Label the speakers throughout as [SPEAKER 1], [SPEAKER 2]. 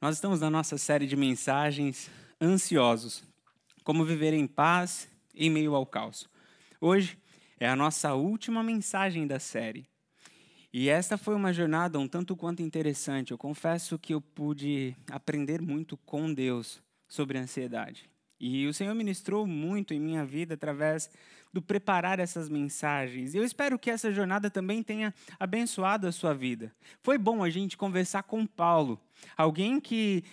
[SPEAKER 1] Nós estamos na nossa série de mensagens ansiosos, como viver em paz em meio ao caos. Hoje é a nossa última mensagem da série. E esta foi uma jornada um tanto quanto interessante. Eu confesso que eu pude aprender muito com Deus sobre ansiedade. E o Senhor ministrou muito em minha vida através do preparar essas mensagens. Eu espero que essa jornada também tenha abençoado a sua vida. Foi bom a gente conversar com Paulo, alguém que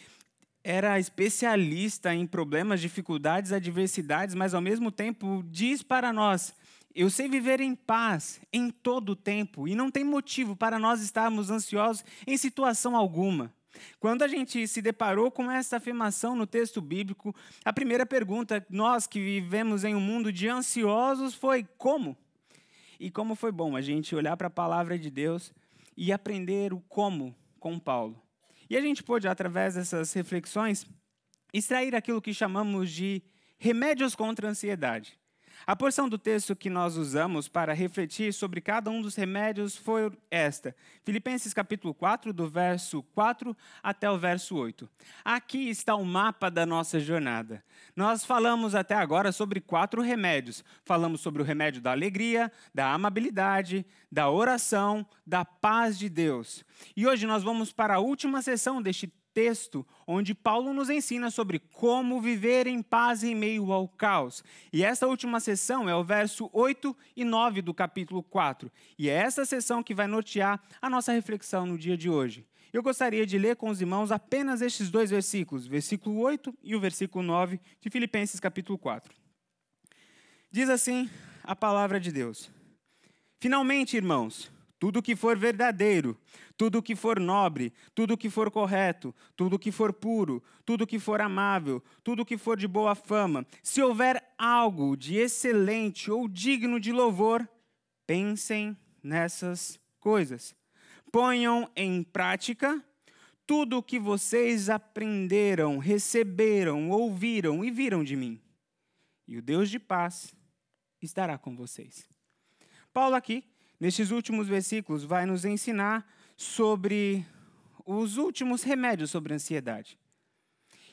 [SPEAKER 1] era especialista em problemas, dificuldades, adversidades, mas ao mesmo tempo diz para nós: eu sei viver em paz em todo o tempo e não tem motivo para nós estarmos ansiosos em situação alguma. Quando a gente se deparou com essa afirmação no texto bíblico, a primeira pergunta, nós que vivemos em um mundo de ansiosos, foi como? E como foi bom a gente olhar para a palavra de Deus e aprender o como com Paulo. E a gente pôde, através dessas reflexões, extrair aquilo que chamamos de remédios contra a ansiedade. A porção do texto que nós usamos para refletir sobre cada um dos remédios foi esta. Filipenses capítulo 4, do verso 4 até o verso 8. Aqui está o mapa da nossa jornada. Nós falamos até agora sobre quatro remédios. Falamos sobre o remédio da alegria, da amabilidade, da oração, da paz de Deus. E hoje nós vamos para a última sessão deste texto onde Paulo nos ensina sobre como viver em paz em meio ao caos. E essa última sessão é o verso 8 e 9 do capítulo 4. E é essa sessão que vai nortear a nossa reflexão no dia de hoje. Eu gostaria de ler com os irmãos apenas estes dois versículos, versículo 8 e o versículo 9 de Filipenses capítulo 4. Diz assim a palavra de Deus: Finalmente, irmãos, tudo que for verdadeiro, tudo que for nobre, tudo que for correto, tudo que for puro, tudo que for amável, tudo que for de boa fama, se houver algo de excelente ou digno de louvor, pensem nessas coisas. Ponham em prática tudo o que vocês aprenderam, receberam, ouviram e viram de mim. E o Deus de paz estará com vocês. Paulo aqui nestes últimos versículos, vai nos ensinar sobre os últimos remédios sobre ansiedade.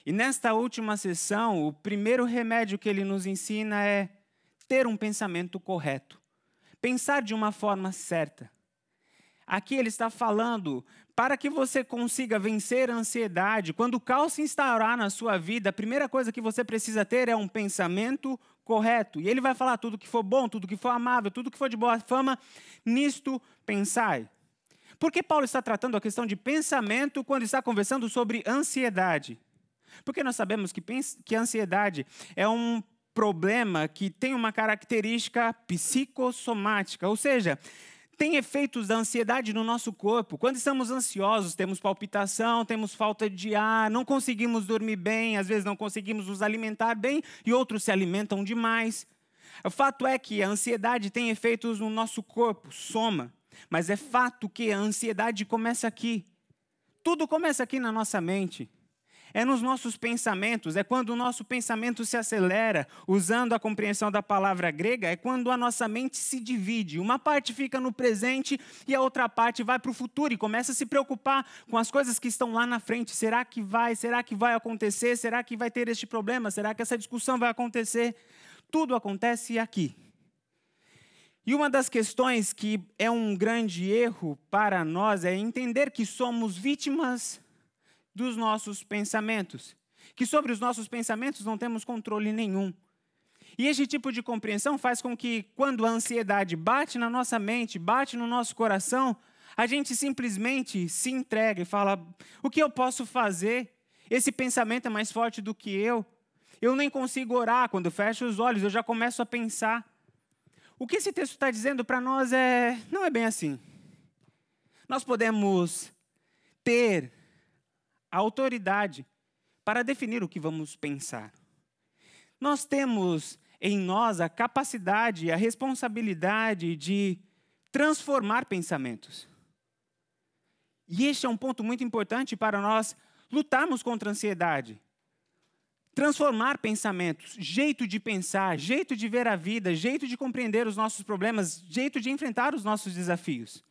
[SPEAKER 1] E nesta última sessão, o primeiro remédio que ele nos ensina é ter um pensamento correto. Pensar de uma forma certa. Aqui ele está falando para que você consiga vencer a ansiedade, quando o caos se instaurar na sua vida, a primeira coisa que você precisa ter é um pensamento correto. E ele vai falar tudo que for bom, tudo que for amável, tudo que for de boa fama, nisto pensai. Por que Paulo está tratando a questão de pensamento quando está conversando sobre ansiedade? Porque nós sabemos que, que a ansiedade é um problema que tem uma característica psicossomática, ou seja, tem efeitos da ansiedade no nosso corpo. Quando estamos ansiosos, temos palpitação, temos falta de ar, não conseguimos dormir bem, às vezes não conseguimos nos alimentar bem e outros se alimentam demais. O fato é que a ansiedade tem efeitos no nosso corpo, soma. Mas é fato que a ansiedade começa aqui. Tudo começa aqui na nossa mente. É nos nossos pensamentos, é quando o nosso pensamento se acelera, usando a compreensão da palavra grega, é quando a nossa mente se divide. Uma parte fica no presente e a outra parte vai para o futuro e começa a se preocupar com as coisas que estão lá na frente. Será que vai? Será que vai acontecer? Será que vai ter este problema? Será que essa discussão vai acontecer? Tudo acontece aqui. E uma das questões que é um grande erro para nós é entender que somos vítimas dos nossos pensamentos, que sobre os nossos pensamentos não temos controle nenhum. E esse tipo de compreensão faz com que, quando a ansiedade bate na nossa mente, bate no nosso coração, a gente simplesmente se entrega e fala: o que eu posso fazer? Esse pensamento é mais forte do que eu. Eu nem consigo orar. Quando fecho os olhos, eu já começo a pensar. O que esse texto está dizendo para nós é: não é bem assim. Nós podemos ter a autoridade para definir o que vamos pensar. Nós temos em nós a capacidade a responsabilidade de transformar pensamentos. E este é um ponto muito importante para nós lutarmos contra a ansiedade. Transformar pensamentos, jeito de pensar, jeito de ver a vida, jeito de compreender os nossos problemas, jeito de enfrentar os nossos desafios.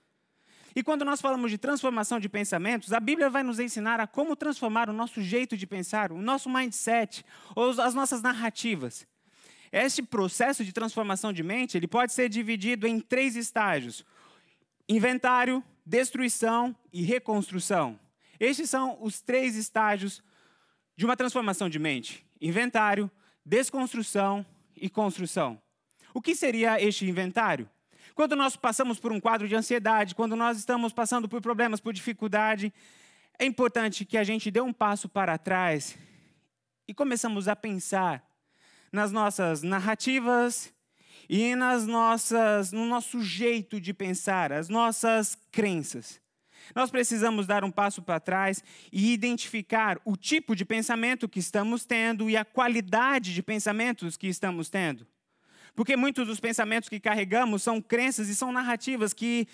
[SPEAKER 1] E quando nós falamos de transformação de pensamentos, a Bíblia vai nos ensinar a como transformar o nosso jeito de pensar, o nosso mindset, ou as nossas narrativas. Este processo de transformação de mente, ele pode ser dividido em três estágios: inventário, destruição e reconstrução. Estes são os três estágios de uma transformação de mente: inventário, desconstrução e construção. O que seria este inventário? Quando nós passamos por um quadro de ansiedade, quando nós estamos passando por problemas, por dificuldade, é importante que a gente dê um passo para trás e começamos a pensar nas nossas narrativas e nas nossas, no nosso jeito de pensar, as nossas crenças. Nós precisamos dar um passo para trás e identificar o tipo de pensamento que estamos tendo e a qualidade de pensamentos que estamos tendo. Porque muitos dos pensamentos que carregamos são crenças e são narrativas que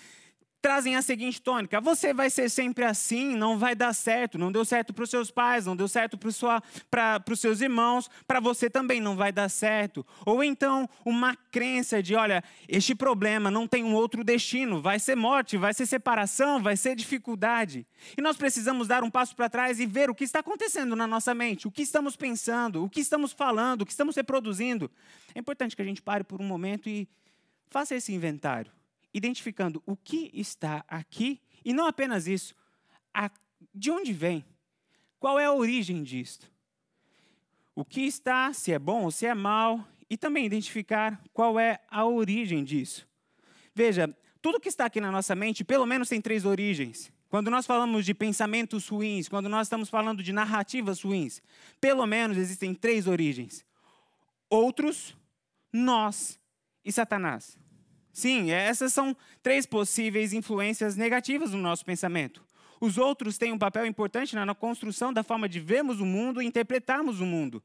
[SPEAKER 1] trazem a seguinte tônica: você vai ser sempre assim, não vai dar certo, não deu certo para os seus pais, não deu certo para os seus irmãos, para você também não vai dar certo. Ou então uma crença de: olha, este problema não tem um outro destino, vai ser morte, vai ser separação, vai ser dificuldade. E nós precisamos dar um passo para trás e ver o que está acontecendo na nossa mente, o que estamos pensando, o que estamos falando, o que estamos reproduzindo. É importante que a gente pare por um momento e faça esse inventário identificando o que está aqui e não apenas isso, a, de onde vem, qual é a origem disto. O que está, se é bom ou se é mal, e também identificar qual é a origem disso. Veja, tudo que está aqui na nossa mente, pelo menos tem três origens. Quando nós falamos de pensamentos ruins, quando nós estamos falando de narrativas ruins, pelo menos existem três origens: outros, nós e Satanás. Sim, essas são três possíveis influências negativas no nosso pensamento. Os outros têm um papel importante na construção da forma de vermos o mundo e interpretarmos o mundo.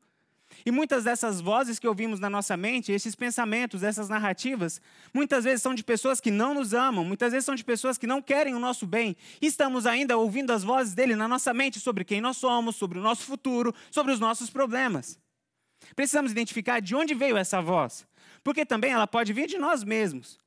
[SPEAKER 1] E muitas dessas vozes que ouvimos na nossa mente, esses pensamentos, essas narrativas, muitas vezes são de pessoas que não nos amam, muitas vezes são de pessoas que não querem o nosso bem. E estamos ainda ouvindo as vozes dele na nossa mente sobre quem nós somos, sobre o nosso futuro, sobre os nossos problemas. Precisamos identificar de onde veio essa voz, porque também ela pode vir de nós mesmos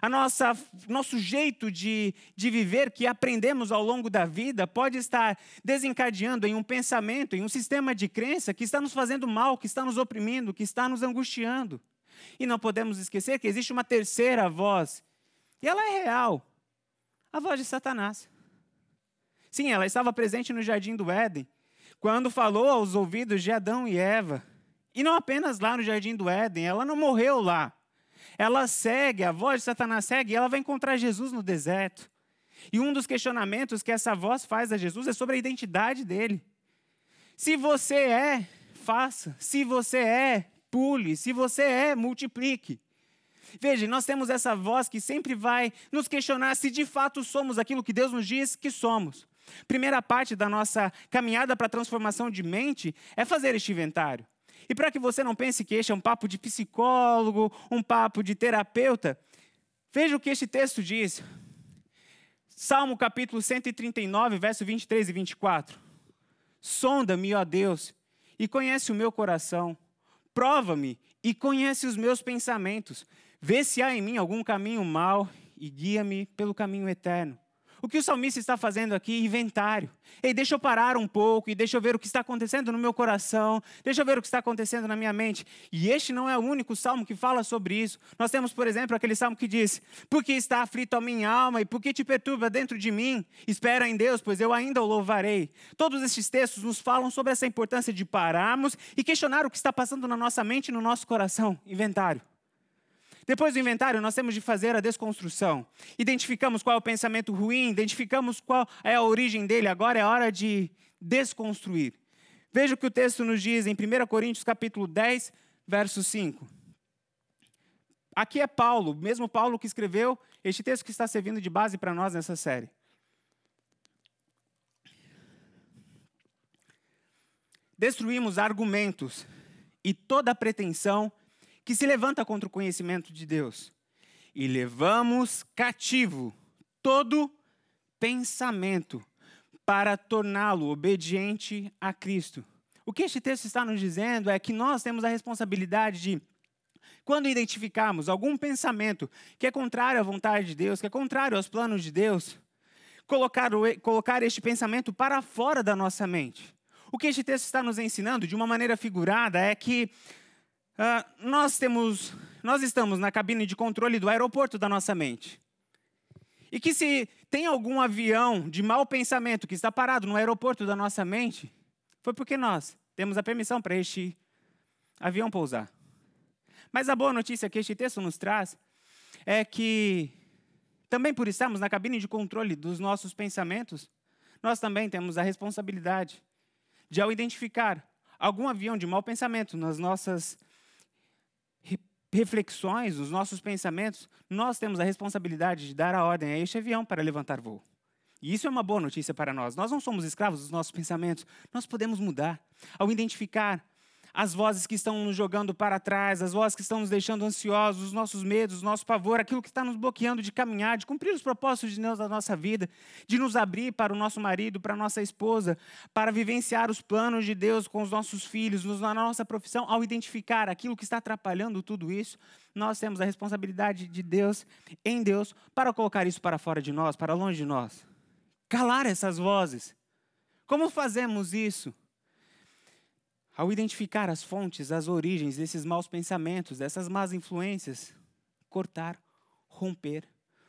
[SPEAKER 1] a nossa nosso jeito de, de viver que aprendemos ao longo da vida pode estar desencadeando em um pensamento, em um sistema de crença que está nos fazendo mal, que está nos oprimindo, que está nos angustiando. E não podemos esquecer que existe uma terceira voz, e ela é real a voz de Satanás. Sim, ela estava presente no jardim do Éden, quando falou aos ouvidos de Adão e Eva. E não apenas lá no jardim do Éden, ela não morreu lá ela segue, a voz de Satanás segue, e ela vai encontrar Jesus no deserto. E um dos questionamentos que essa voz faz a Jesus é sobre a identidade dele. Se você é, faça. Se você é, pule. Se você é, multiplique. Veja, nós temos essa voz que sempre vai nos questionar se de fato somos aquilo que Deus nos diz que somos. Primeira parte da nossa caminhada para a transformação de mente é fazer este inventário. E para que você não pense que este é um papo de psicólogo, um papo de terapeuta, veja o que este texto diz. Salmo capítulo 139, verso 23 e 24. Sonda-me, ó Deus, e conhece o meu coração. Prova-me e conhece os meus pensamentos. Vê se há em mim algum caminho mau e guia-me pelo caminho eterno. O que o salmista está fazendo aqui? Inventário. Ei, deixa eu parar um pouco e deixa eu ver o que está acontecendo no meu coração, deixa eu ver o que está acontecendo na minha mente. E este não é o único salmo que fala sobre isso. Nós temos, por exemplo, aquele salmo que diz: Porque está aflito a minha alma e por que te perturba dentro de mim? Espera em Deus, pois eu ainda o louvarei. Todos estes textos nos falam sobre essa importância de pararmos e questionar o que está passando na nossa mente e no nosso coração. Inventário. Depois do inventário, nós temos de fazer a desconstrução. Identificamos qual é o pensamento ruim, identificamos qual é a origem dele. Agora é hora de desconstruir. Veja o que o texto nos diz em 1 Coríntios capítulo 10, verso 5. Aqui é Paulo, mesmo Paulo que escreveu este texto que está servindo de base para nós nessa série. Destruímos argumentos e toda pretensão que se levanta contra o conhecimento de Deus. E levamos cativo todo pensamento para torná-lo obediente a Cristo. O que este texto está nos dizendo é que nós temos a responsabilidade de, quando identificarmos algum pensamento que é contrário à vontade de Deus, que é contrário aos planos de Deus, colocar, colocar este pensamento para fora da nossa mente. O que este texto está nos ensinando, de uma maneira figurada, é que uh, nós temos, nós estamos na cabine de controle do aeroporto da nossa mente. E que se tem algum avião de mau pensamento que está parado no aeroporto da nossa mente, foi porque nós temos a permissão para este avião pousar. Mas a boa notícia que este texto nos traz é que, também por estarmos na cabine de controle dos nossos pensamentos, nós também temos a responsabilidade de, ao identificar algum avião de mau pensamento nas nossas reflexões, nos nossos pensamentos, nós temos a responsabilidade de dar a ordem a este avião para levantar voo. E isso é uma boa notícia para nós. Nós não somos escravos dos nossos pensamentos. Nós podemos mudar. Ao identificar as vozes que estão nos jogando para trás, as vozes que estão nos deixando ansiosos, os nossos medos, o nosso pavor, aquilo que está nos bloqueando de caminhar, de cumprir os propósitos de Deus na nossa vida, de nos abrir para o nosso marido, para a nossa esposa, para vivenciar os planos de Deus com os nossos filhos, na nossa profissão, ao identificar aquilo que está atrapalhando tudo isso, nós temos a responsabilidade de Deus, em Deus, para colocar isso para fora de nós, para longe de nós. Calar essas vozes. Como fazemos isso? Ao identificar as fontes, as origens desses maus pensamentos, dessas más influências, cortar, romper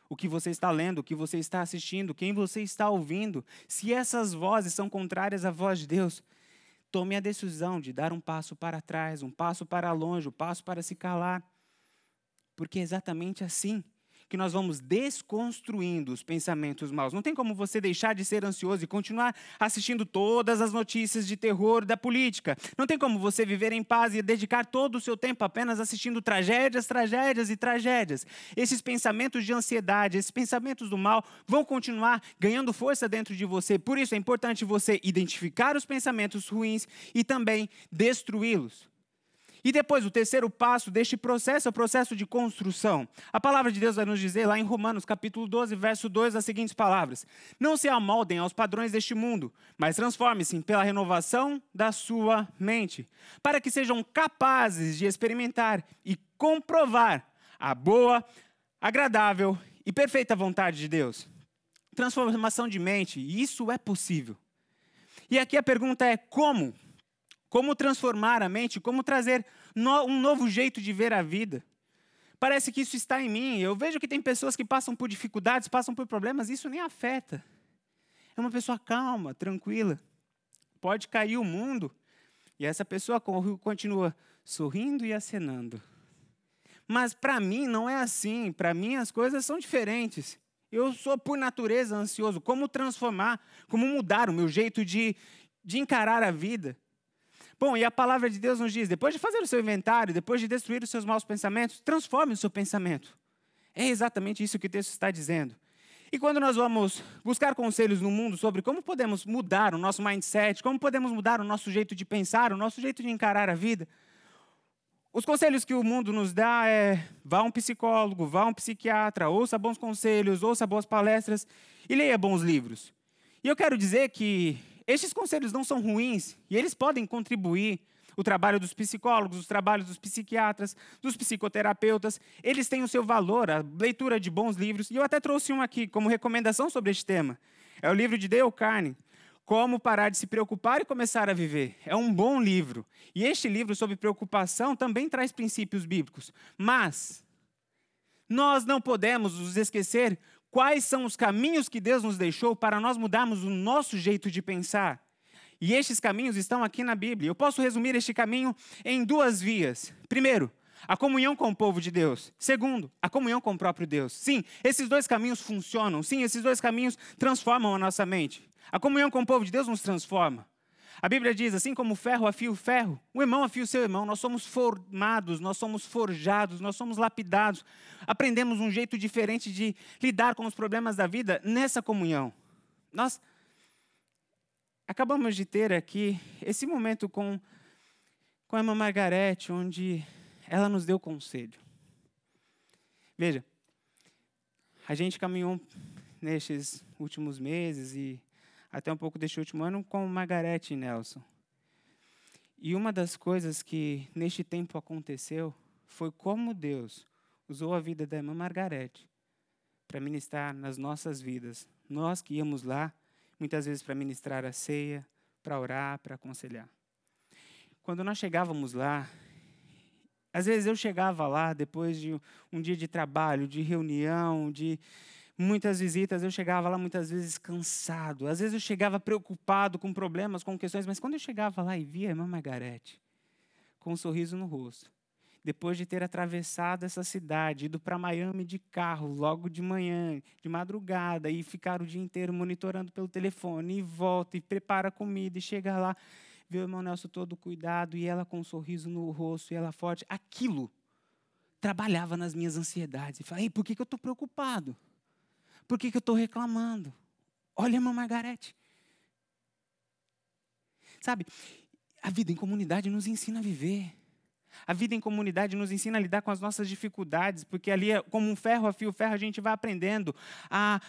[SPEAKER 1] o que você está lendo, o que você está assistindo, quem você está ouvindo, se essas vozes são contrárias à voz de Deus, tome a decisão de dar um passo para trás, um passo para longe, um passo para se calar. Porque é exatamente assim que nós vamos desconstruindo os pensamentos maus. Não tem como você deixar de ser ansioso e continuar assistindo todas as notícias de terror da política. Não tem como você viver em paz e dedicar todo o seu tempo apenas assistindo tragédias, tragédias e tragédias. Esses pensamentos de ansiedade, esses pensamentos do mal vão continuar ganhando força dentro de você. Por isso é importante você identificar os pensamentos ruins e também destruí-los. E depois, o terceiro passo deste processo é o processo de construção. A palavra de Deus vai nos dizer lá em Romanos, capítulo 12, verso 2, as seguintes palavras: Não se amoldem aos padrões deste mundo, mas transformem-se pela renovação da sua mente, para que sejam capazes de experimentar e comprovar a boa, agradável e perfeita vontade de Deus. Transformação de mente, isso é possível. E aqui a pergunta é: como? Como transformar a mente, como trazer no, um novo jeito de ver a vida. Parece que isso está em mim. Eu vejo que tem pessoas que passam por dificuldades, passam por problemas, isso nem afeta. É uma pessoa calma, tranquila. Pode cair o mundo e essa pessoa continua sorrindo e acenando. Mas para mim não é assim. Para mim as coisas são diferentes. Eu sou por natureza ansioso. Como transformar, como mudar o meu jeito de, de encarar a vida? Bom, e a palavra de Deus nos diz: depois de fazer o seu inventário, depois de destruir os seus maus pensamentos, transforme o seu pensamento. É exatamente isso que o texto está dizendo. E quando nós vamos buscar conselhos no mundo sobre como podemos mudar o nosso mindset, como podemos mudar o nosso jeito de pensar, o nosso jeito de encarar a vida, os conselhos que o mundo nos dá é: vá a um psicólogo, vá a um psiquiatra, ouça bons conselhos, ouça boas palestras e leia bons livros. E eu quero dizer que estes conselhos não são ruins e eles podem contribuir. O trabalho dos psicólogos, os trabalhos dos psiquiatras, dos psicoterapeutas, eles têm o seu valor, a leitura de bons livros. E eu até trouxe um aqui como recomendação sobre este tema. É o livro de Dale Carnegie, Como Parar de Se Preocupar e Começar a Viver. É um bom livro. E este livro sobre preocupação também traz princípios bíblicos. Mas nós não podemos nos esquecer quais são os caminhos que Deus nos deixou para nós mudarmos o nosso jeito de pensar. E estes caminhos estão aqui na Bíblia. Eu posso resumir este caminho em duas vias. Primeiro, a comunhão com o povo de Deus. Segundo, a comunhão com o próprio Deus. Sim, esses dois caminhos funcionam. Sim, esses dois caminhos transformam a nossa mente. A comunhão com o povo de Deus nos transforma. A Bíblia diz: assim como o ferro afia o ferro, o irmão afia o seu irmão. Nós somos formados, nós somos forjados, nós somos lapidados. Aprendemos um jeito diferente de lidar com os problemas da vida nessa comunhão. Nós acabamos de ter aqui esse momento com, com a irmã Margarete, onde ela nos deu conselho. Veja, a gente caminhou nestes últimos meses e até um pouco deste último ano com Margarete Nelson. E uma das coisas que neste tempo aconteceu foi como Deus usou a vida da irmã Margarete para ministrar nas nossas vidas, Nós que íamos lá, muitas vezes para ministrar a ceia, para orar, para aconselhar. Quando nós chegávamos lá, às vezes eu chegava lá depois de um dia de trabalho, de reunião, de muitas visitas, eu chegava lá muitas vezes cansado. Às vezes eu chegava preocupado com problemas, com questões, mas quando eu chegava lá e via a irmã Margarete com um sorriso no rosto, depois de ter atravessado essa cidade, ido para Miami de carro, logo de manhã, de madrugada, e ficar o dia inteiro monitorando pelo telefone, e volta, e prepara comida, e chega lá, vê o irmão Nelson todo cuidado, e ela com um sorriso no rosto, e ela forte. Aquilo trabalhava nas minhas ansiedades. E falei, por que, que eu estou preocupado? Por que, que eu estou reclamando? Olha, irmã Margarete. Sabe, a vida em comunidade nos ensina a viver. A vida em comunidade nos ensina a lidar com as nossas dificuldades, porque ali, é como um ferro a fio ferro, a gente vai aprendendo a,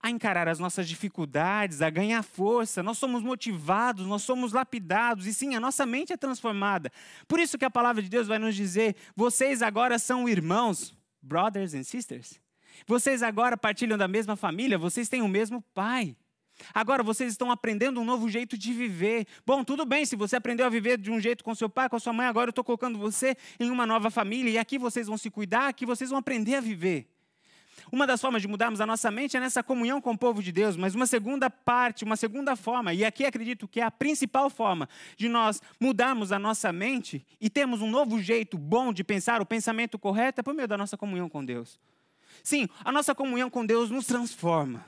[SPEAKER 1] a encarar as nossas dificuldades, a ganhar força. Nós somos motivados, nós somos lapidados, e sim, a nossa mente é transformada. Por isso que a palavra de Deus vai nos dizer: vocês agora são irmãos, brothers and sisters. Vocês agora partilham da mesma família, vocês têm o mesmo pai. Agora vocês estão aprendendo um novo jeito de viver. Bom, tudo bem, se você aprendeu a viver de um jeito com seu pai, com a sua mãe, agora eu estou colocando você em uma nova família e aqui vocês vão se cuidar, aqui vocês vão aprender a viver. Uma das formas de mudarmos a nossa mente é nessa comunhão com o povo de Deus, mas uma segunda parte, uma segunda forma, e aqui acredito que é a principal forma de nós mudarmos a nossa mente e termos um novo jeito bom de pensar, o pensamento correto, é por meio da nossa comunhão com Deus. Sim, a nossa comunhão com Deus nos transforma.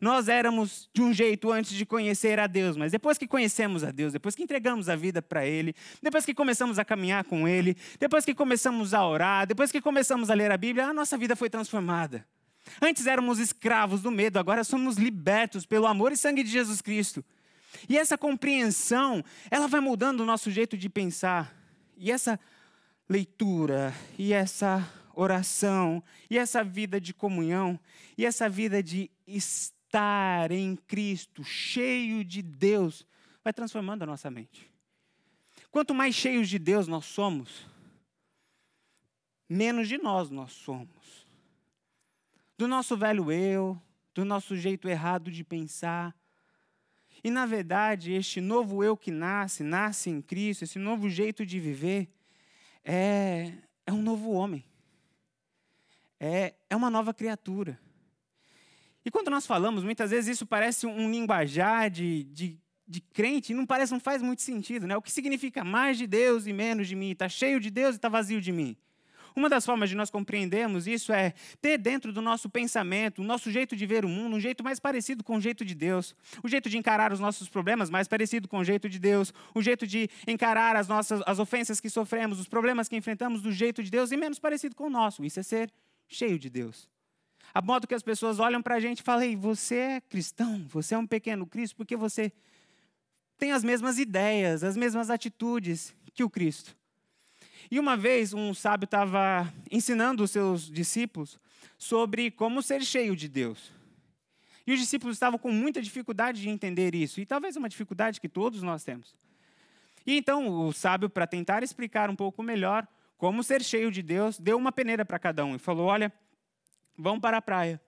[SPEAKER 1] Nós éramos de um jeito antes de conhecer a Deus, mas depois que conhecemos a Deus, depois que entregamos a vida para Ele, depois que começamos a caminhar com Ele, depois que começamos a orar, depois que começamos a ler a Bíblia, a nossa vida foi transformada. Antes éramos escravos do medo, agora somos libertos pelo amor e sangue de Jesus Cristo. E essa compreensão, ela vai mudando o nosso jeito de pensar. E essa leitura, e essa oração, e essa vida de comunhão, e essa vida de estar em Cristo, cheio de Deus, vai transformando a nossa mente. Quanto mais cheios de Deus nós somos, menos de nós nós somos. Do nosso velho eu, do nosso jeito errado de pensar. E, na verdade, este novo eu que nasce, nasce em Cristo, esse novo jeito de viver, é, é um novo homem. É, é uma nova criatura. E quando nós falamos, muitas vezes isso parece um linguajar de, de, de crente, e não parece, não faz muito sentido, né? O que significa mais de Deus e menos de mim? Está cheio de Deus e está vazio de mim. Uma das formas de nós compreendermos isso é ter dentro do nosso pensamento, o nosso jeito de ver o mundo, um jeito mais parecido com o jeito de Deus, o jeito de encarar os nossos problemas mais parecido com o jeito de Deus, o jeito de encarar as nossas as ofensas que sofremos, os problemas que enfrentamos do jeito de Deus e menos parecido com o nosso. Isso é ser cheio de Deus. A modo que as pessoas olham para a gente e falam: você é cristão, você é um pequeno Cristo, porque você tem as mesmas ideias, as mesmas atitudes que o Cristo. E uma vez um sábio estava ensinando os seus discípulos sobre como ser cheio de Deus. E os discípulos estavam com muita dificuldade de entender isso, e talvez uma dificuldade que todos nós temos. E então o sábio, para tentar explicar um pouco melhor como ser cheio de Deus, deu uma peneira para cada um e falou: Olha, vão para a praia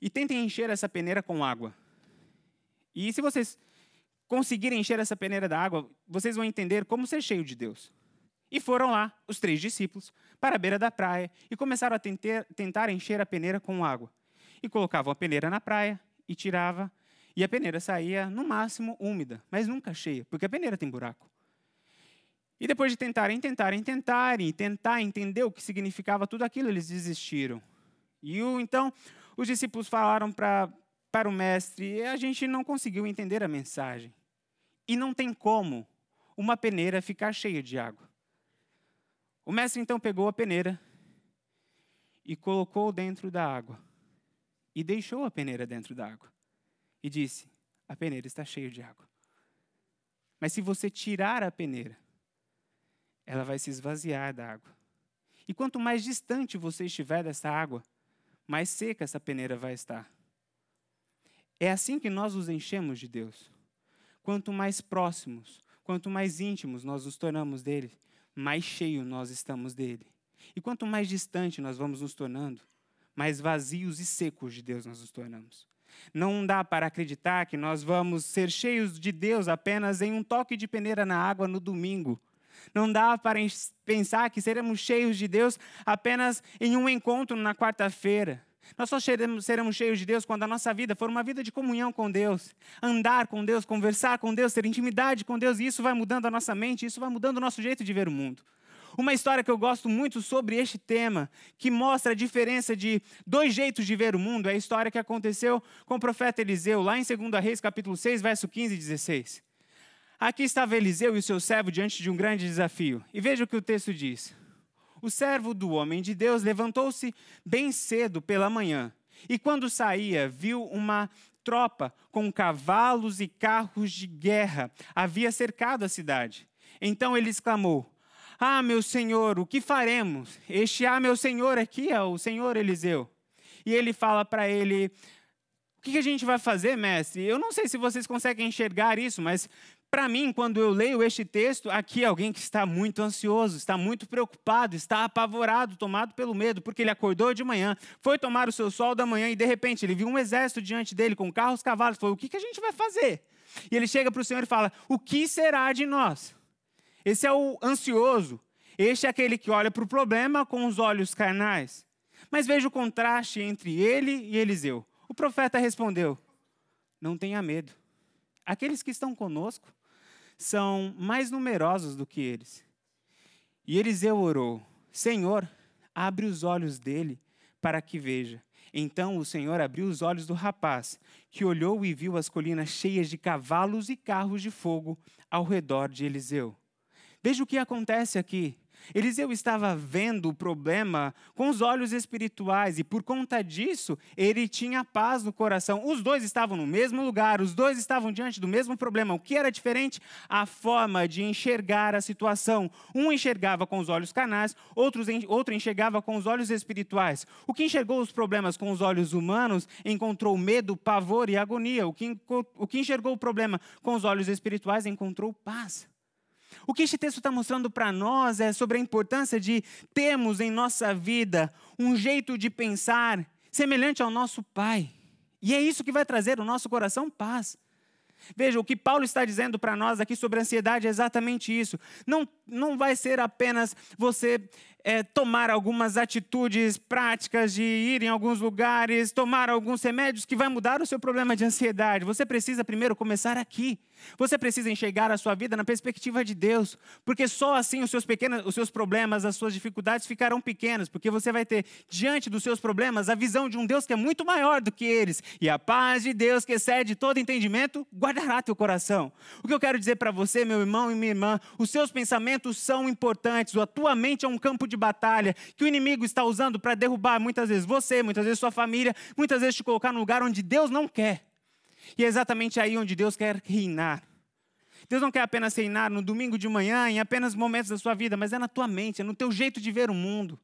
[SPEAKER 1] e tentem encher essa peneira com água. E se vocês conseguirem encher essa peneira da água, vocês vão entender como ser cheio de Deus. E foram lá, os três discípulos, para a beira da praia e começaram a tentar, tentar encher a peneira com água. E colocavam a peneira na praia e tirava, e a peneira saía, no máximo, úmida, mas nunca cheia, porque a peneira tem buraco. E depois de tentarem, tentarem, tentarem, tentar entender o que significava tudo aquilo, eles desistiram. E o, então os discípulos falaram pra, para o mestre: a gente não conseguiu entender a mensagem. E não tem como uma peneira ficar cheia de água. O mestre então pegou a peneira e colocou dentro da água. E deixou a peneira dentro da água. E disse: A peneira está cheia de água. Mas se você tirar a peneira, ela vai se esvaziar da água. E quanto mais distante você estiver dessa água, mais seca essa peneira vai estar. É assim que nós nos enchemos de Deus. Quanto mais próximos, quanto mais íntimos nós nos tornamos dele, mais cheio nós estamos dele. E quanto mais distante nós vamos nos tornando, mais vazios e secos de Deus nós nos tornamos. Não dá para acreditar que nós vamos ser cheios de Deus apenas em um toque de peneira na água no domingo. Não dá para pensar que seremos cheios de Deus apenas em um encontro na quarta-feira. Nós só seremos, cheios de Deus quando a nossa vida for uma vida de comunhão com Deus, andar com Deus, conversar com Deus, ter intimidade com Deus, e isso vai mudando a nossa mente, isso vai mudando o nosso jeito de ver o mundo. Uma história que eu gosto muito sobre este tema, que mostra a diferença de dois jeitos de ver o mundo, é a história que aconteceu com o profeta Eliseu, lá em 2 Reis, capítulo 6, verso 15 e 16. Aqui estava Eliseu e o seu servo diante de um grande desafio. E veja o que o texto diz. O servo do homem de Deus levantou-se bem cedo pela manhã, e quando saía, viu uma tropa com cavalos e carros de guerra havia cercado a cidade. Então ele exclamou: ah, meu senhor, o que faremos? Este ah, meu senhor aqui é o senhor Eliseu. E ele fala para ele: O que a gente vai fazer, mestre? Eu não sei se vocês conseguem enxergar isso, mas para mim, quando eu leio este texto, aqui é alguém que está muito ansioso, está muito preocupado, está apavorado, tomado pelo medo, porque ele acordou de manhã, foi tomar o seu sol da manhã e de repente ele viu um exército diante dele com carros, cavalos. Falou: O que a gente vai fazer? E ele chega para o Senhor e fala: O que será de nós? Esse é o ansioso. Este é aquele que olha para o problema com os olhos carnais. Mas veja o contraste entre ele e Eliseu. O profeta respondeu: Não tenha medo. Aqueles que estão conosco são mais numerosos do que eles. E Eliseu orou: Senhor, abre os olhos dele para que veja. Então o Senhor abriu os olhos do rapaz, que olhou e viu as colinas cheias de cavalos e carros de fogo ao redor de Eliseu. Veja o que acontece aqui. Eliseu estava vendo o problema com os olhos espirituais e, por conta disso, ele tinha paz no coração. Os dois estavam no mesmo lugar, os dois estavam diante do mesmo problema. O que era diferente? A forma de enxergar a situação. Um enxergava com os olhos canais, outro, outro enxergava com os olhos espirituais. O que enxergou os problemas com os olhos humanos encontrou medo, pavor e agonia. O que, o que enxergou o problema com os olhos espirituais encontrou paz. O que este texto está mostrando para nós é sobre a importância de termos em nossa vida um jeito de pensar semelhante ao nosso Pai. E é isso que vai trazer ao nosso coração paz. Veja, o que Paulo está dizendo para nós aqui sobre ansiedade é exatamente isso. Não, não vai ser apenas você é, tomar algumas atitudes práticas de ir em alguns lugares, tomar alguns remédios que vai mudar o seu problema de ansiedade. Você precisa primeiro começar aqui. Você precisa enxergar a sua vida na perspectiva de Deus, porque só assim os seus pequenos, os seus problemas, as suas dificuldades ficarão pequenas, porque você vai ter diante dos seus problemas a visão de um Deus que é muito maior do que eles, e a paz de Deus que excede todo entendimento guardará teu coração. O que eu quero dizer para você, meu irmão e minha irmã, os seus pensamentos são importantes, a tua mente é um campo de batalha que o inimigo está usando para derrubar muitas vezes você, muitas vezes sua família, muitas vezes te colocar no lugar onde Deus não quer. E é exatamente aí onde Deus quer reinar. Deus não quer apenas reinar no domingo de manhã, em apenas momentos da sua vida, mas é na tua mente, é no teu jeito de ver o mundo.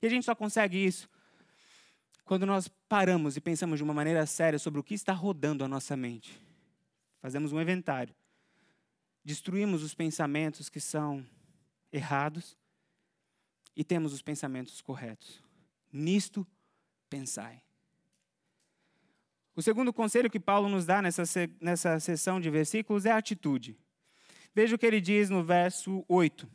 [SPEAKER 1] E a gente só consegue isso quando nós paramos e pensamos de uma maneira séria sobre o que está rodando a nossa mente. Fazemos um inventário. Destruímos os pensamentos que são errados e temos os pensamentos corretos. Nisto pensai. O segundo conselho que Paulo nos dá nessa, nessa sessão de versículos é a atitude. Veja o que ele diz no verso 8.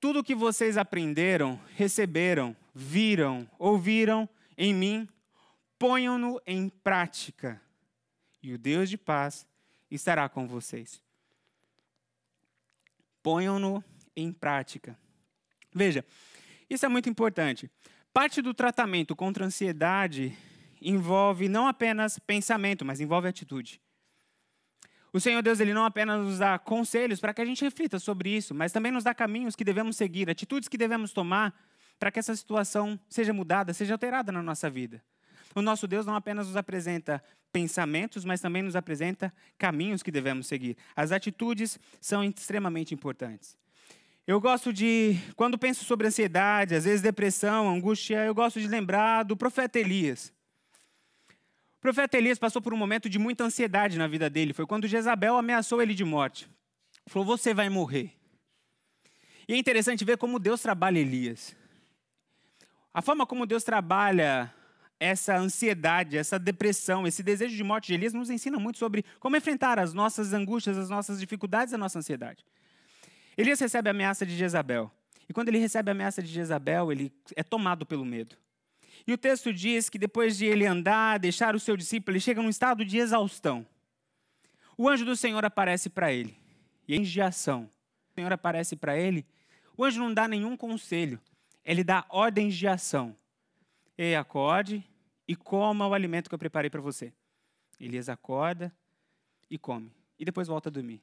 [SPEAKER 1] Tudo o que vocês aprenderam, receberam, viram, ouviram em mim, ponham-no em prática, e o Deus de paz estará com vocês. Ponham-no em prática. Veja, isso é muito importante. Parte do tratamento contra a ansiedade envolve não apenas pensamento, mas envolve atitude. O Senhor Deus ele não apenas nos dá conselhos para que a gente reflita sobre isso, mas também nos dá caminhos que devemos seguir, atitudes que devemos tomar para que essa situação seja mudada, seja alterada na nossa vida. O nosso Deus não apenas nos apresenta pensamentos, mas também nos apresenta caminhos que devemos seguir. As atitudes são extremamente importantes. Eu gosto de, quando penso sobre ansiedade, às vezes depressão, angústia, eu gosto de lembrar do profeta Elias. O profeta Elias passou por um momento de muita ansiedade na vida dele. Foi quando Jezabel ameaçou ele de morte. Falou: Você vai morrer. E é interessante ver como Deus trabalha Elias. A forma como Deus trabalha essa ansiedade, essa depressão, esse desejo de morte de Elias nos ensina muito sobre como enfrentar as nossas angústias, as nossas dificuldades, a nossa ansiedade. Elias recebe a ameaça de Jezabel. E quando ele recebe a ameaça de Jezabel, ele é tomado pelo medo. E o texto diz que depois de ele andar, deixar o seu discípulo, ele chega num estado de exaustão. O anjo do Senhor aparece para ele, e em ação. O Senhor aparece para ele, o anjo não dá nenhum conselho, ele dá ordens de ação. Ei, acorde e coma o alimento que eu preparei para você. Elias acorda e come. E depois volta a dormir.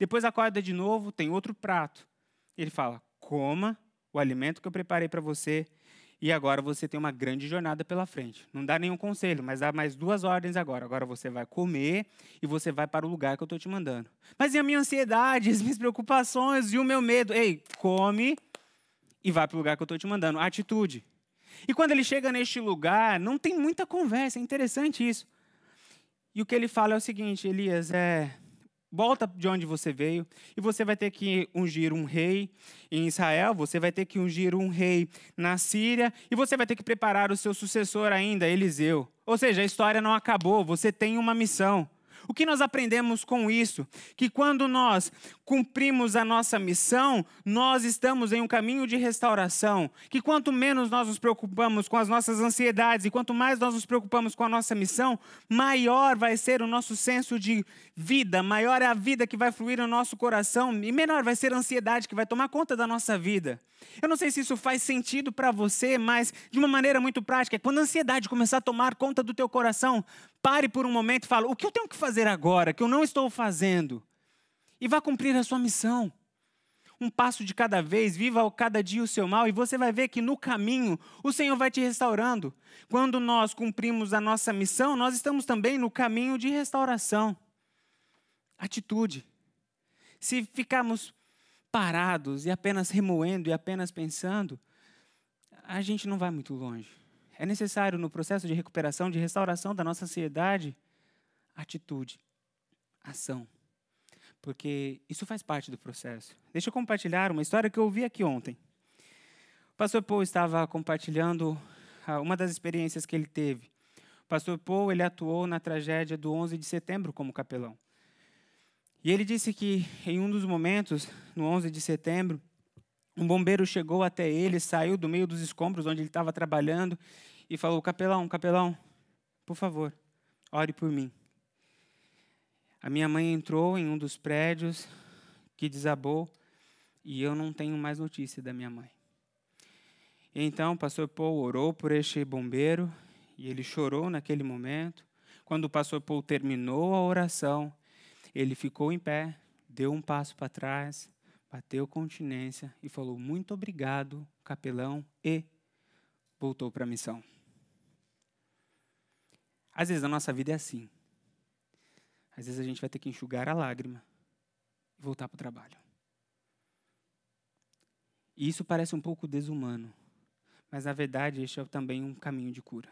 [SPEAKER 1] Depois acorda de novo, tem outro prato. Ele fala: coma o alimento que eu preparei para você. E agora você tem uma grande jornada pela frente. Não dá nenhum conselho, mas dá mais duas ordens agora. Agora você vai comer e você vai para o lugar que eu estou te mandando. Mas e a minha ansiedade, as minhas preocupações e o meu medo? Ei, come e vai para o lugar que eu estou te mandando. Atitude. E quando ele chega neste lugar, não tem muita conversa, é interessante isso. E o que ele fala é o seguinte: Elias, é, volta de onde você veio, e você vai ter que ungir um rei em Israel, você vai ter que ungir um rei na Síria, e você vai ter que preparar o seu sucessor ainda, Eliseu. Ou seja, a história não acabou, você tem uma missão. O que nós aprendemos com isso? Que quando nós cumprimos a nossa missão, nós estamos em um caminho de restauração. Que quanto menos nós nos preocupamos com as nossas ansiedades e quanto mais nós nos preocupamos com a nossa missão, maior vai ser o nosso senso de vida, maior é a vida que vai fluir no nosso coração e menor vai ser a ansiedade que vai tomar conta da nossa vida. Eu não sei se isso faz sentido para você, mas de uma maneira muito prática, quando a ansiedade começar a tomar conta do teu coração, pare por um momento e fale: "O que eu tenho que fazer agora que eu não estou fazendo?" E vá cumprir a sua missão. Um passo de cada vez, viva cada dia o seu mal, e você vai ver que no caminho o Senhor vai te restaurando. Quando nós cumprimos a nossa missão, nós estamos também no caminho de restauração. Atitude. Se ficarmos parados e apenas remoendo e apenas pensando, a gente não vai muito longe. É necessário, no processo de recuperação, de restauração da nossa ansiedade, atitude, ação. Porque isso faz parte do processo. Deixa eu compartilhar uma história que eu ouvi aqui ontem. O pastor Paul estava compartilhando ah, uma das experiências que ele teve. O pastor Paul ele atuou na tragédia do 11 de setembro como capelão. E ele disse que em um dos momentos, no 11 de setembro, um bombeiro chegou até ele, saiu do meio dos escombros onde ele estava trabalhando e falou: Capelão, capelão, por favor, ore por mim. A minha mãe entrou em um dos prédios que desabou e eu não tenho mais notícia da minha mãe. Então, o pastor Paul orou por este bombeiro e ele chorou naquele momento. Quando o pastor Paul terminou a oração, ele ficou em pé, deu um passo para trás, bateu continência e falou: Muito obrigado, capelão, e voltou para a missão. Às vezes a nossa vida é assim. Às vezes a gente vai ter que enxugar a lágrima e voltar para o trabalho. E isso parece um pouco desumano, mas na verdade este é também um caminho de cura.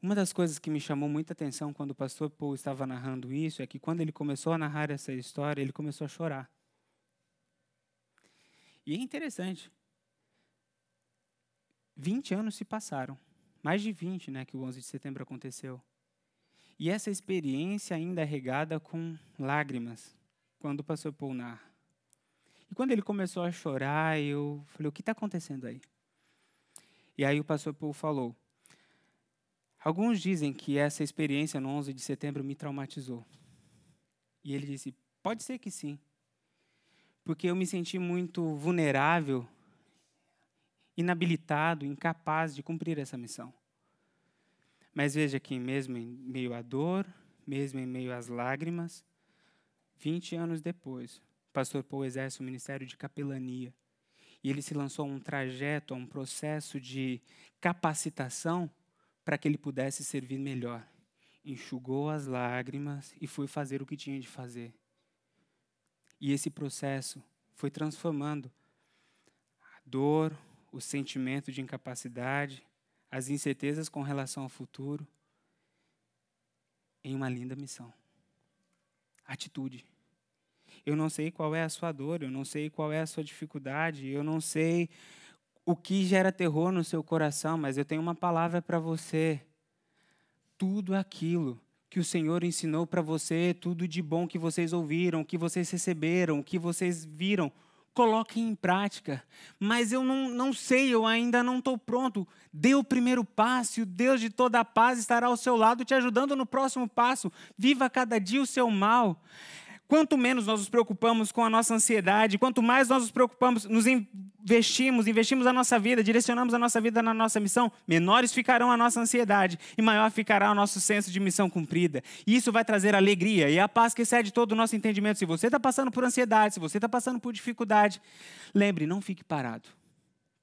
[SPEAKER 1] Uma das coisas que me chamou muita atenção quando o pastor Paul estava narrando isso é que quando ele começou a narrar essa história, ele começou a chorar. E é interessante. 20 anos se passaram. Mais de 20, né, que o 11 de setembro aconteceu. E essa experiência ainda é regada com lágrimas, quando o pastor Paul narra. E quando ele começou a chorar, eu falei: o que está acontecendo aí? E aí o pastor Paul falou: Alguns dizem que essa experiência no 11 de setembro me traumatizou. E ele disse: pode ser que sim. Porque eu me senti muito vulnerável, inabilitado, incapaz de cumprir essa missão. Mas veja que, mesmo em meio à dor, mesmo em meio às lágrimas, 20 anos depois, o pastor Paul exerce o ministério de capelania. E ele se lançou a um trajeto, a um processo de capacitação para que ele pudesse servir melhor. Enxugou as lágrimas e foi fazer o que tinha de fazer. E esse processo foi transformando a dor, o sentimento de incapacidade, as incertezas com relação ao futuro, em uma linda missão. Atitude. Eu não sei qual é a sua dor, eu não sei qual é a sua dificuldade, eu não sei o que gera terror no seu coração, mas eu tenho uma palavra para você. Tudo aquilo que o Senhor ensinou para você, tudo de bom que vocês ouviram, que vocês receberam, que vocês viram, coloquem em prática. Mas eu não, não sei, eu ainda não estou pronto. Dê o primeiro passo e o Deus de toda a paz estará ao seu lado, te ajudando no próximo passo. Viva cada dia o seu mal. Quanto menos nós nos preocupamos com a nossa ansiedade, quanto mais nós nos preocupamos, nos investimos, investimos a nossa vida, direcionamos a nossa vida na nossa missão, menores ficarão a nossa ansiedade e maior ficará o nosso senso de missão cumprida. E isso vai trazer alegria e a paz que excede todo o nosso entendimento. Se você está passando por ansiedade, se você está passando por dificuldade, lembre, não fique parado.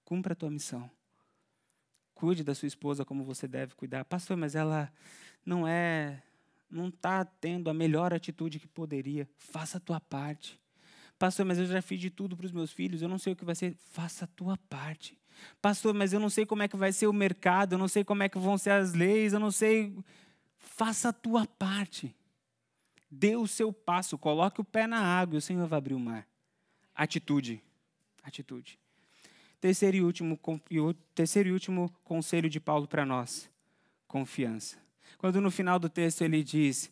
[SPEAKER 1] Cumpra a tua missão. Cuide da sua esposa como você deve cuidar. Pastor, mas ela não é não está tendo a melhor atitude que poderia, faça a tua parte. Pastor, mas eu já fiz de tudo para os meus filhos, eu não sei o que vai ser. Faça a tua parte. Pastor, mas eu não sei como é que vai ser o mercado, eu não sei como é que vão ser as leis, eu não sei. Faça a tua parte. Dê o seu passo, coloque o pé na água e o Senhor vai abrir o mar. Atitude. Atitude. Terceiro e último, terceiro e último conselho de Paulo para nós: confiança quando no final do texto ele diz: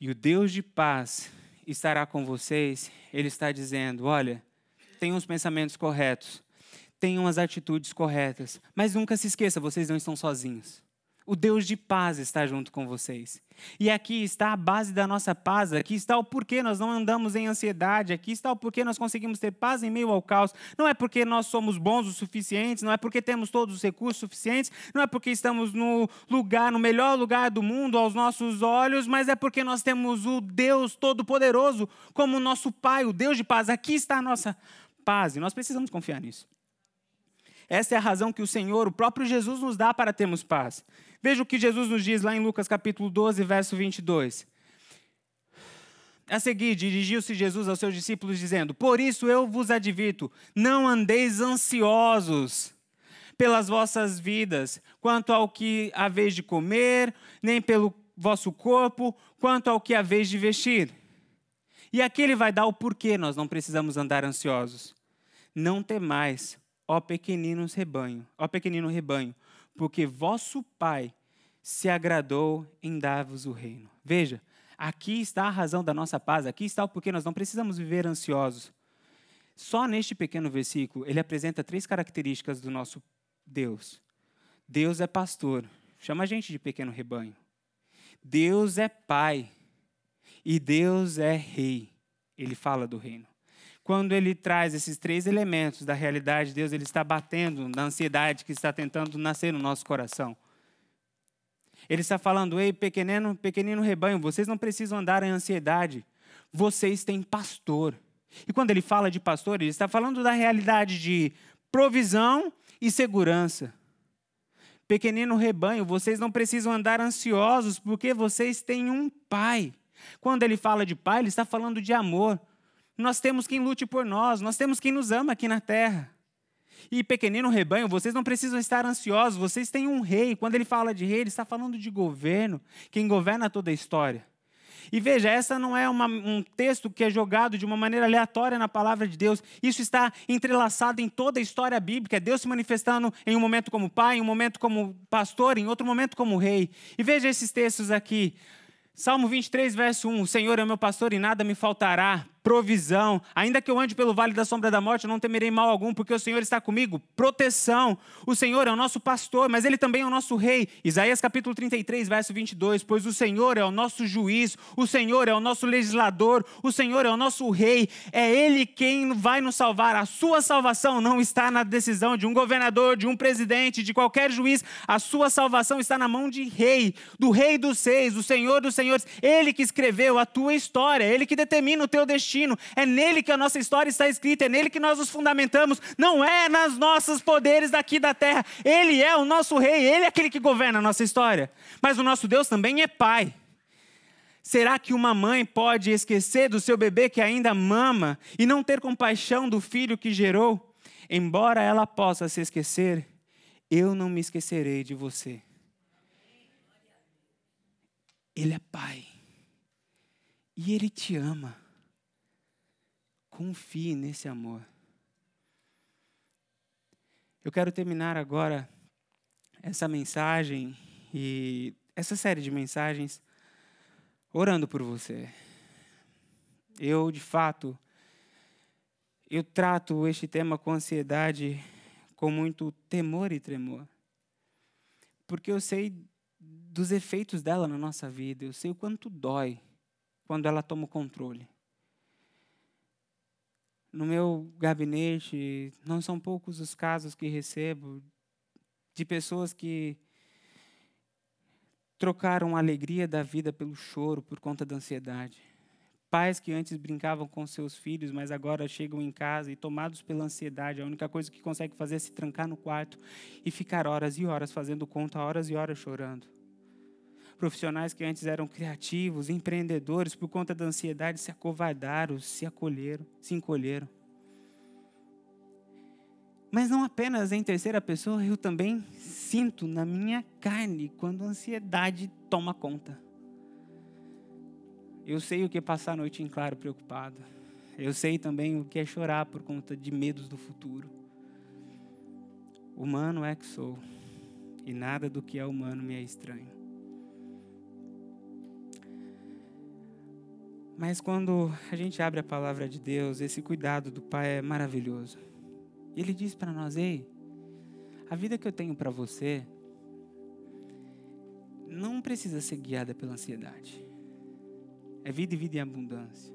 [SPEAKER 1] E o Deus de paz estará com vocês, ele está dizendo: olha, tenham os pensamentos corretos, tenham as atitudes corretas, mas nunca se esqueça, vocês não estão sozinhos. O Deus de paz está junto com vocês. E aqui está a base da nossa paz, aqui está o porquê nós não andamos em ansiedade, aqui está o porquê nós conseguimos ter paz em meio ao caos. Não é porque nós somos bons o suficientes, não é porque temos todos os recursos suficientes, não é porque estamos no lugar, no melhor lugar do mundo aos nossos olhos, mas é porque nós temos o Deus Todo-Poderoso como nosso Pai, o Deus de paz. Aqui está a nossa paz e nós precisamos confiar nisso. Essa é a razão que o Senhor, o próprio Jesus, nos dá para termos paz. Veja o que Jesus nos diz lá em Lucas capítulo 12, verso 22. A seguir, dirigiu-se Jesus aos seus discípulos, dizendo: Por isso eu vos advirto, não andeis ansiosos pelas vossas vidas, quanto ao que haveis de comer, nem pelo vosso corpo, quanto ao que haveis de vestir. E aqui ele vai dar o porquê nós não precisamos andar ansiosos. Não temais, ó pequeninos rebanho, ó pequenino rebanho, porque vosso Pai se agradou em dar-vos o reino. Veja, aqui está a razão da nossa paz, aqui está o porquê nós não precisamos viver ansiosos. Só neste pequeno versículo, ele apresenta três características do nosso Deus. Deus é pastor, chama a gente de pequeno rebanho. Deus é pai e Deus é rei. Ele fala do reino quando ele traz esses três elementos da realidade de Deus, ele está batendo na ansiedade que está tentando nascer no nosso coração. Ele está falando: ei, pequenino, pequenino rebanho, vocês não precisam andar em ansiedade, vocês têm pastor. E quando ele fala de pastor, ele está falando da realidade de provisão e segurança. Pequenino rebanho, vocês não precisam andar ansiosos, porque vocês têm um pai. Quando ele fala de pai, ele está falando de amor. Nós temos quem lute por nós, nós temos quem nos ama aqui na terra. E pequenino rebanho, vocês não precisam estar ansiosos, vocês têm um rei. Quando ele fala de rei, ele está falando de governo, quem governa toda a história. E veja, essa não é uma, um texto que é jogado de uma maneira aleatória na palavra de Deus. Isso está entrelaçado em toda a história bíblica. É Deus se manifestando em um momento como pai, em um momento como pastor, em outro momento como rei. E veja esses textos aqui. Salmo 23, verso 1: O Senhor é meu pastor e nada me faltará provisão. Ainda que eu ande pelo vale da sombra da morte, eu não temerei mal algum, porque o Senhor está comigo. Proteção. O Senhor é o nosso pastor, mas ele também é o nosso rei. Isaías capítulo 33, verso 22. Pois o Senhor é o nosso juiz, o Senhor é o nosso legislador, o Senhor é o nosso rei. É ele quem vai nos salvar. A sua salvação não está na decisão de um governador, de um presidente, de qualquer juiz. A sua salvação está na mão de rei, do rei dos seis, do Senhor dos senhores. Ele que escreveu a tua história, ele que determina o teu destino destino. É nele que a nossa história está escrita, é nele que nós nos fundamentamos. Não é nas nossos poderes daqui da terra. Ele é o nosso rei, ele é aquele que governa a nossa história. Mas o nosso Deus também é pai. Será que uma mãe pode esquecer do seu bebê que ainda mama e não ter compaixão do filho que gerou? Embora ela possa se esquecer, eu não me esquecerei de você. Ele é pai. E ele te ama. Confie nesse amor. Eu quero terminar agora essa mensagem e essa série de mensagens orando por você. Eu, de fato, eu trato este tema com ansiedade, com muito temor e tremor. Porque eu sei dos efeitos dela na nossa vida, eu sei o quanto dói quando ela toma o controle. No meu gabinete, não são poucos os casos que recebo de pessoas que trocaram a alegria da vida pelo choro por conta da ansiedade. Pais que antes brincavam com seus filhos, mas agora chegam em casa e, tomados pela ansiedade, a única coisa que conseguem fazer é se trancar no quarto e ficar horas e horas fazendo conta, horas e horas chorando. Profissionais que antes eram criativos, empreendedores, por conta da ansiedade, se acovardaram, se acolheram, se encolheram. Mas não apenas em terceira pessoa, eu também sinto na minha carne quando a ansiedade toma conta. Eu sei o que é passar a noite em claro preocupado. Eu sei também o que é chorar por conta de medos do futuro. Humano é que sou, e nada do que é humano me é estranho. Mas quando a gente abre a palavra de Deus, esse cuidado do Pai é maravilhoso. Ele diz para nós: ei, a vida que eu tenho para você não precisa ser guiada pela ansiedade. É vida e vida em abundância.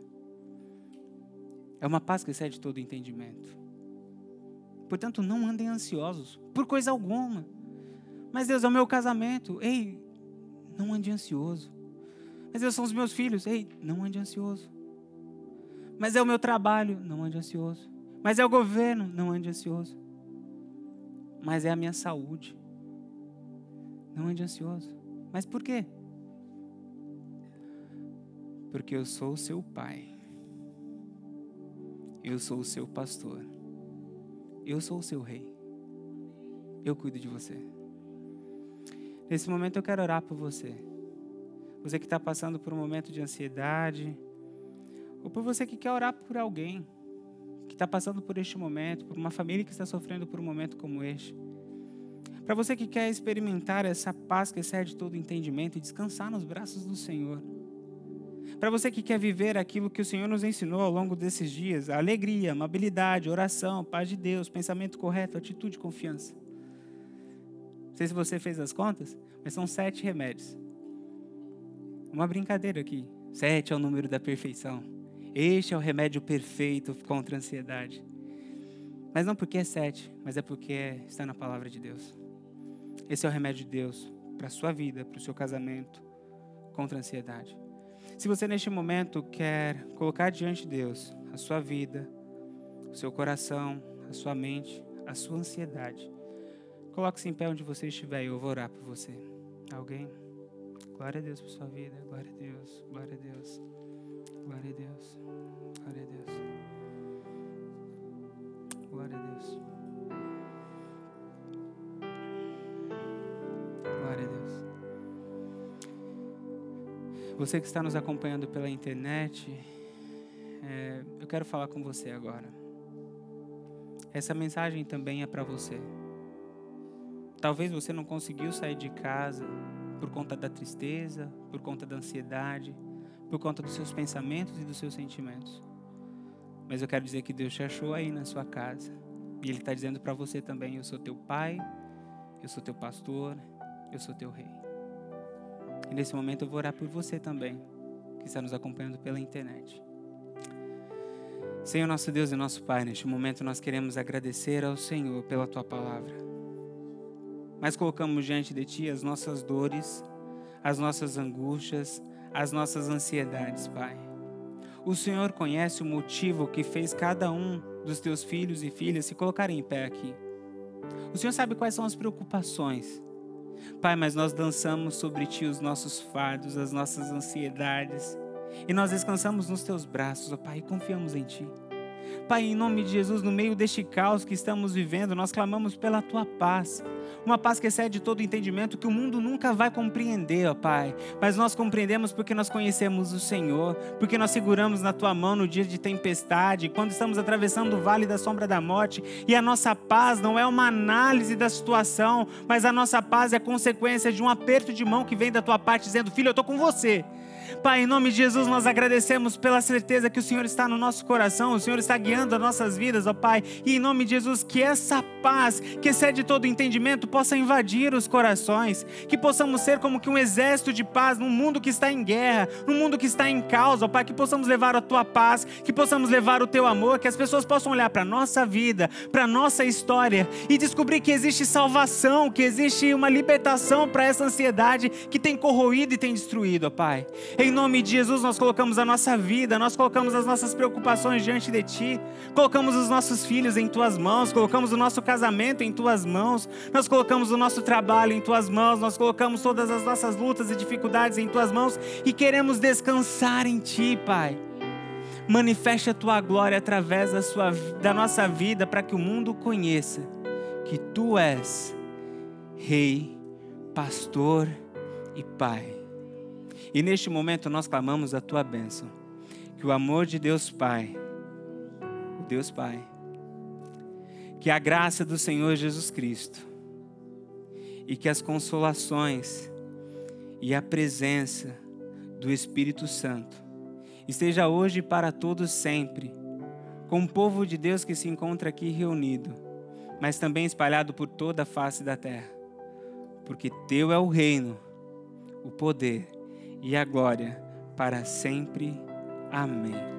[SPEAKER 1] É uma paz que excede todo entendimento. Portanto, não andem ansiosos por coisa alguma. Mas Deus é o meu casamento. Ei, não ande ansioso. Mas Deus são os meus filhos. Ei, não ande ansioso. Mas é o meu trabalho. Não ande ansioso. Mas é o governo, não ande ansioso. Mas é a minha saúde. Não ande ansioso. Mas por quê? Porque eu sou o seu pai. Eu sou o seu pastor. Eu sou o seu rei. Eu cuido de você. Nesse momento eu quero orar por você. Você que está passando por um momento de ansiedade, ou por você que quer orar por alguém que está passando por este momento, por uma família que está sofrendo por um momento como este. Para você que quer experimentar essa paz que excede todo entendimento e descansar nos braços do Senhor. Para você que quer viver aquilo que o Senhor nos ensinou ao longo desses dias: alegria, amabilidade, oração, paz de Deus, pensamento correto, atitude confiança. Não sei se você fez as contas, mas são sete remédios. Uma brincadeira aqui. Sete é o número da perfeição. Este é o remédio perfeito contra a ansiedade. Mas não porque é sete, mas é porque está na palavra de Deus. Esse é o remédio de Deus para a sua vida, para o seu casamento, contra a ansiedade. Se você neste momento quer colocar diante de Deus a sua vida, o seu coração, a sua mente, a sua ansiedade, coloque-se em pé onde você estiver e eu vou orar por você. Alguém? Glória a Deus por sua vida, glória a Deus, glória a Deus. Glória a Deus. Glória a Deus. Glória a Deus. Glória a Deus. Você que está nos acompanhando pela internet, é, eu quero falar com você agora. Essa mensagem também é para você. Talvez você não conseguiu sair de casa por conta da tristeza, por conta da ansiedade por conta dos seus pensamentos e dos seus sentimentos. Mas eu quero dizer que Deus te achou aí na sua casa. E Ele está dizendo para você também: Eu sou teu pai, eu sou teu pastor, eu sou teu rei. E nesse momento eu vou orar por você também, que está nos acompanhando pela internet. Senhor nosso Deus e nosso Pai, neste momento nós queremos agradecer ao Senhor pela tua palavra. Mas colocamos diante de ti as nossas dores, as nossas angústias, as nossas ansiedades, Pai. O Senhor conhece o motivo que fez cada um dos teus filhos e filhas se colocarem em pé aqui. O Senhor sabe quais são as preocupações. Pai, mas nós dançamos sobre Ti os nossos fardos, as nossas ansiedades. E nós descansamos nos Teus braços, ó Pai, e confiamos em Ti. Pai, em nome de Jesus, no meio deste caos que estamos vivendo, nós clamamos pela tua paz. Uma paz que excede todo entendimento que o mundo nunca vai compreender, ó Pai. Mas nós compreendemos porque nós conhecemos o Senhor, porque nós seguramos na tua mão no dia de tempestade, quando estamos atravessando o vale da sombra da morte, e a nossa paz não é uma análise da situação, mas a nossa paz é consequência de um aperto de mão que vem da tua parte dizendo: "Filho, eu estou com você". Pai, em nome de Jesus, nós agradecemos pela certeza que o Senhor está no nosso coração, o Senhor está guiando as nossas vidas, ó Pai. E em nome de Jesus, que essa paz, que excede todo entendimento, possa invadir os corações, que possamos ser como que um exército de paz num mundo que está em guerra, num mundo que está em causa, ó Pai, que possamos levar a tua paz, que possamos levar o teu amor, que as pessoas possam olhar para nossa vida, para nossa história e descobrir que existe salvação, que existe uma libertação para essa ansiedade que tem corroído e tem destruído, ó Pai. Em nome de Jesus, nós colocamos a nossa vida, nós colocamos as nossas preocupações diante de Ti, colocamos os nossos filhos em Tuas mãos, colocamos o nosso casamento em Tuas mãos, nós colocamos o nosso trabalho em Tuas mãos, nós colocamos todas as nossas lutas e dificuldades em Tuas mãos e queremos descansar em Ti, Pai. Manifeste a Tua glória através da, sua, da nossa vida para que o mundo conheça que Tu és Rei, Pastor e Pai. E neste momento nós clamamos a tua bênção. Que o amor de Deus Pai, o Deus Pai, que a graça do Senhor Jesus Cristo e que as consolações e a presença do Espírito Santo esteja hoje para todos sempre, com o povo de Deus que se encontra aqui reunido, mas também espalhado por toda a face da terra. Porque teu é o reino, o poder e a glória para sempre. Amém.